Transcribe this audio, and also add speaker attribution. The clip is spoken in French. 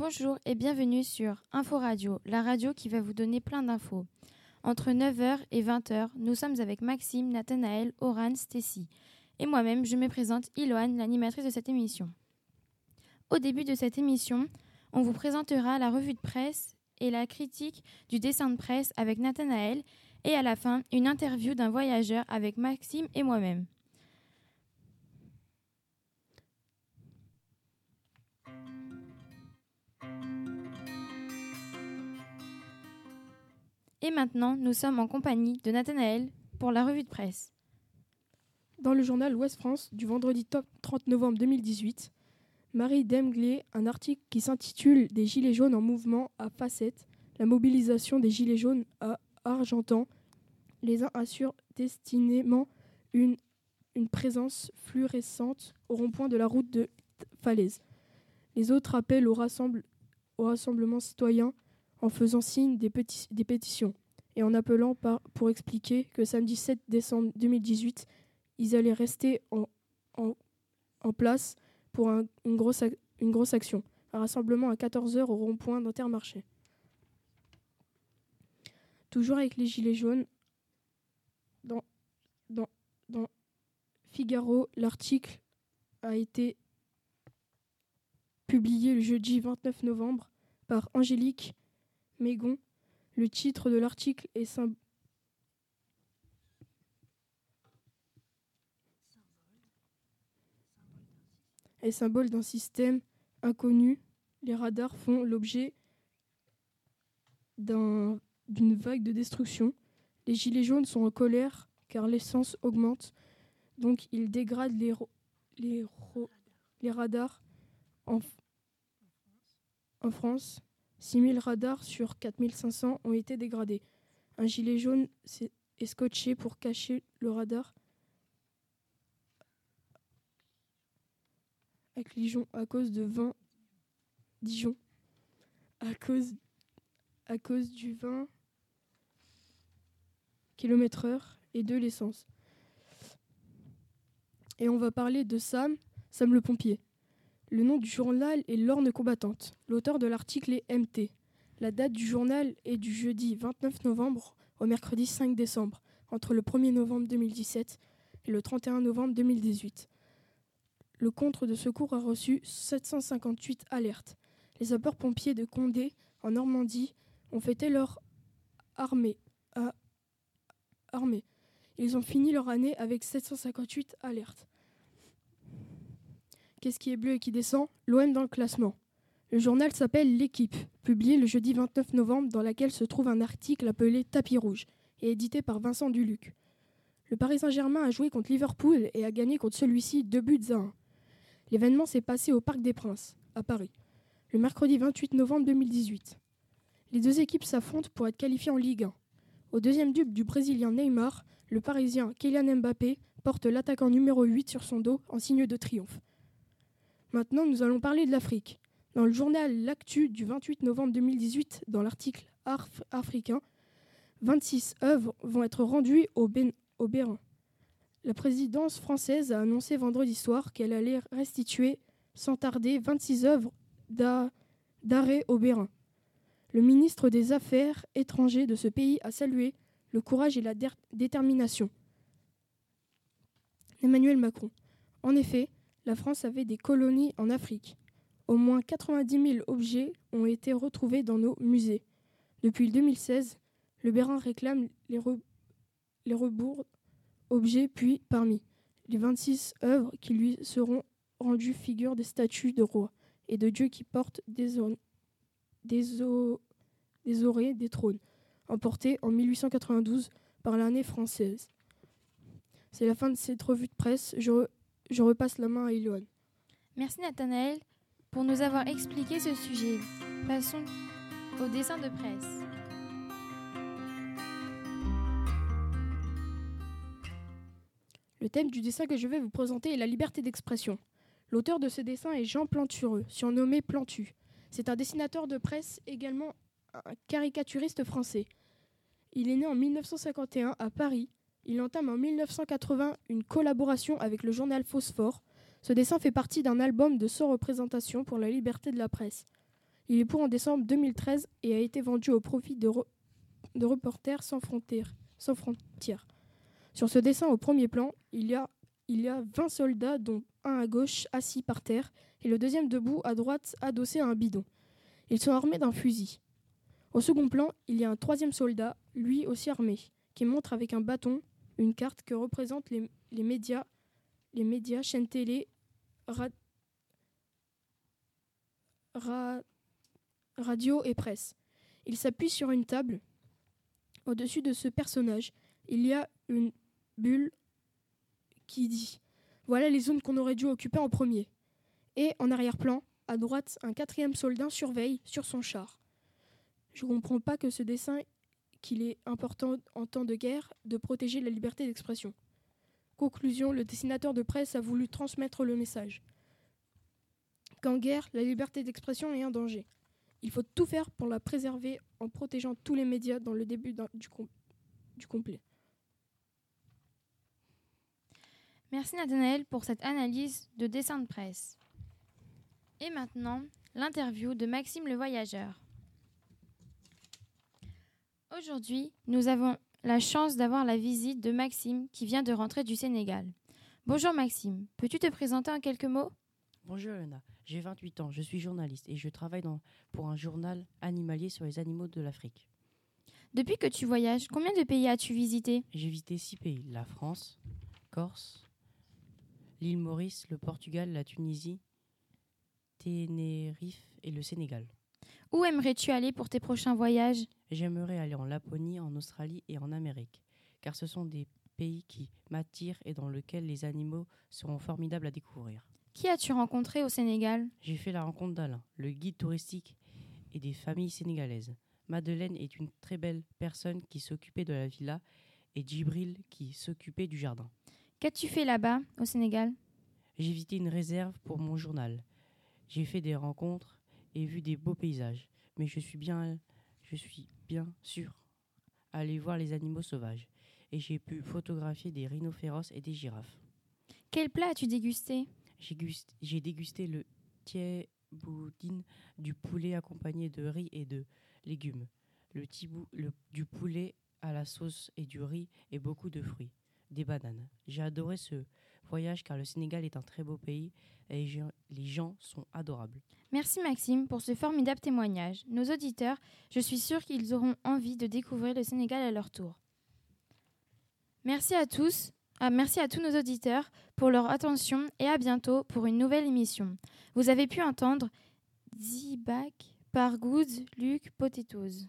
Speaker 1: Bonjour et bienvenue sur Info Radio, la radio qui va vous donner plein d'infos. Entre 9h et 20h, nous sommes avec Maxime, Nathanaël, Oran, Stacy. Et moi-même, je me présente Iloane, l'animatrice de cette émission. Au début de cette émission, on vous présentera la revue de presse et la critique du dessin de presse avec Nathanaël et à la fin, une interview d'un voyageur avec Maxime et moi-même. Et maintenant, nous sommes en compagnie de Nathanaël pour la revue de presse.
Speaker 2: Dans le journal Ouest France du vendredi 30 novembre 2018, Marie Demglé, un article qui s'intitule Des Gilets jaunes en mouvement à facettes, la mobilisation des Gilets jaunes à Argentan. Les uns assurent destinément une, une présence fluorescente au rond-point de la route de Falaise. Les autres appellent au, rassemble, au rassemblement citoyen en faisant signe des, pétitions et en appelant pour expliquer que samedi 7 décembre 2018, ils allaient rester en, place pour un, une, grosse, action, un rassemblement à 14h au rond-point d'Intermarché. Toujours avec les Gilets jaunes, dans Figaro, l'article a été publié le jeudi 29 novembre par Angélique Mégon. Le titre de l'article est symb est symbole d'un système inconnu. Les radars font l'objet d'une vague de destruction. Les gilets jaunes sont en colère car l'essence augmente. Donc ils dégradent les, radars en France. 6000 radars sur 4500 ont été dégradés. Un gilet jaune est scotché pour cacher le radar avec Dijon à cause de 20 Dijon à cause à cause du 20 km heure et de l'essence. Et on va parler de Sam, Sam le pompier. Le nom du journal est L'Orne combattante. L'auteur de l'article est MT. La date du journal est du jeudi 29 novembre au mercredi 5 décembre, entre le 1er novembre 2017 et le 31 novembre 2018. Le contre de secours a reçu 758 alertes. Les sapeurs-pompiers de Condé, en Normandie, ont fêté leur armée. À armée. Ils ont fini leur année avec 758 alertes. Qu'est-ce qui est bleu et qui descend? L'OM dans le classement. Le journal s'appelle L'équipe, publié le jeudi 29 novembre, dans lequel se trouve un article appelé Tapis rouge et édité par Vincent Duluc. Le Paris Saint-Germain a joué contre Liverpool et a gagné contre celui-ci deux buts à un. L'événement s'est passé au Parc des Princes, à Paris, le mercredi 28 novembre 2018. Les deux équipes s'affrontent pour être qualifiées en Ligue 1. Au deuxième dub du Brésilien Neymar, le Parisien Kylian Mbappé porte l'attaquant numéro 8 sur son dos en signe de triomphe. Maintenant, nous allons parler de l'Afrique. Dans le journal L'Actu du 28 novembre 2018, dans l'article Arf africain, 26 œuvres vont être rendues au, au Bénin. La présidence française a annoncé vendredi soir qu'elle allait restituer sans tarder 26 œuvres d'arrêt au Bénin. Le ministre des Affaires étrangères de ce pays a salué le courage et la détermination. Emmanuel Macron. En effet, la France avait des colonies en Afrique. Au moins 90 000 objets ont été retrouvés dans nos musées. Depuis 2016, le Bénin réclame les, re les rebours objets, puis parmi les 26 œuvres qui lui seront rendues figurent des statues de rois et de dieux qui portent des, des, des oreilles des trônes, emportés en 1892 par l'armée française. C'est la fin de cette revue de presse. Je repasse la main à Iloane.
Speaker 1: Merci Nathanaël pour nous avoir expliqué ce sujet. Passons au dessin de presse.
Speaker 2: Le thème du dessin que je vais vous présenter est la liberté d'expression. L'auteur de ce dessin est Jean Plantureux, surnommé Plantu. C'est un dessinateur de presse, également un caricaturiste français. Il est né en 1951 à Paris. Il entame en 1980 une collaboration avec le journal Phosphore. Ce dessin fait partie d'un album de 100 représentations pour la liberté de la presse. Il est pour en décembre 2013 et a été vendu au profit de, Reporters sans frontières, sans frontières. Sur ce dessin au premier plan, il y, a, il y a 20 soldats, dont un à gauche assis par terre et le deuxième debout à droite adossé à un bidon. Ils sont armés d'un fusil. Au second plan, il y a un troisième soldat, lui aussi armé, qui montre avec un bâton une carte que représentent les, médias, les médias, chaînes télé, radio et presse. Il s'appuie sur une table. Au-dessus de ce personnage, il y a une bulle qui dit Voilà les zones qu'on aurait dû occuper en premier. Et en arrière-plan, à droite, un quatrième soldat surveille sur son char. Je ne comprends pas que ce dessin qu'il est important en temps de guerre de protéger la liberté d'expression. Conclusion, le dessinateur de presse a voulu transmettre le message. Qu'en guerre, la liberté d'expression est un danger. Il faut tout faire pour la préserver en protégeant tous les médias dans le début du, du complet.
Speaker 1: Merci Nathanaël pour cette analyse de dessin de presse. Et maintenant, l'interview de Maxime le Voyageur. Aujourd'hui, nous avons la chance d'avoir la visite de Maxime qui vient de rentrer du Sénégal. Bonjour Maxime, peux-tu te présenter en quelques mots?
Speaker 3: Bonjour Elena, j'ai 28 ans, je suis journaliste et je travaille dans, pour un journal animalier sur les animaux de l'Afrique.
Speaker 1: Depuis que tu voyages, combien de pays as-tu visité?
Speaker 3: J'ai visité six pays, la France, Corse, l'île Maurice, le Portugal, la Tunisie, Tenerife et le Sénégal.
Speaker 1: Où aimerais-tu aller pour tes prochains voyages?
Speaker 3: J'aimerais aller en Laponie, en Australie et en Amérique, car ce sont des pays qui m'attirent et dans lesquels les animaux seront formidables à découvrir.
Speaker 1: Qui as-tu rencontré au Sénégal?
Speaker 3: J'ai fait la rencontre d'Alain, le guide touristique et des familles sénégalaises. Madeleine est une très belle personne qui s'occupait de la villa et Djibril qui s'occupait du jardin.
Speaker 1: Qu'as-tu fait là-bas, au Sénégal?
Speaker 3: J'ai visité une réserve pour mon journal. J'ai fait des rencontres et vu des beaux paysages, mais je suis bien, je suis bien sûr allé voir les animaux sauvages. Et j'ai pu photographier des rhinocéros et des girafes.
Speaker 1: Quel plat as-tu dégusté?
Speaker 3: J'ai dégusté le boudin du poulet accompagné de riz et de légumes, le tibou, le, du poulet à la sauce et du riz et beaucoup de fruits, des bananes. J'ai adoré ce voyage car le Sénégal est un très beau pays et les gens sont adorables.
Speaker 1: Merci Maxime pour ce formidable témoignage. Nos auditeurs, je suis sûre qu'ils auront envie de découvrir le Sénégal à leur tour. Merci à tous, ah, merci à tous nos auditeurs pour leur attention et à bientôt pour une nouvelle émission. Vous avez pu entendre Zibak par Goods Luc Potatoes.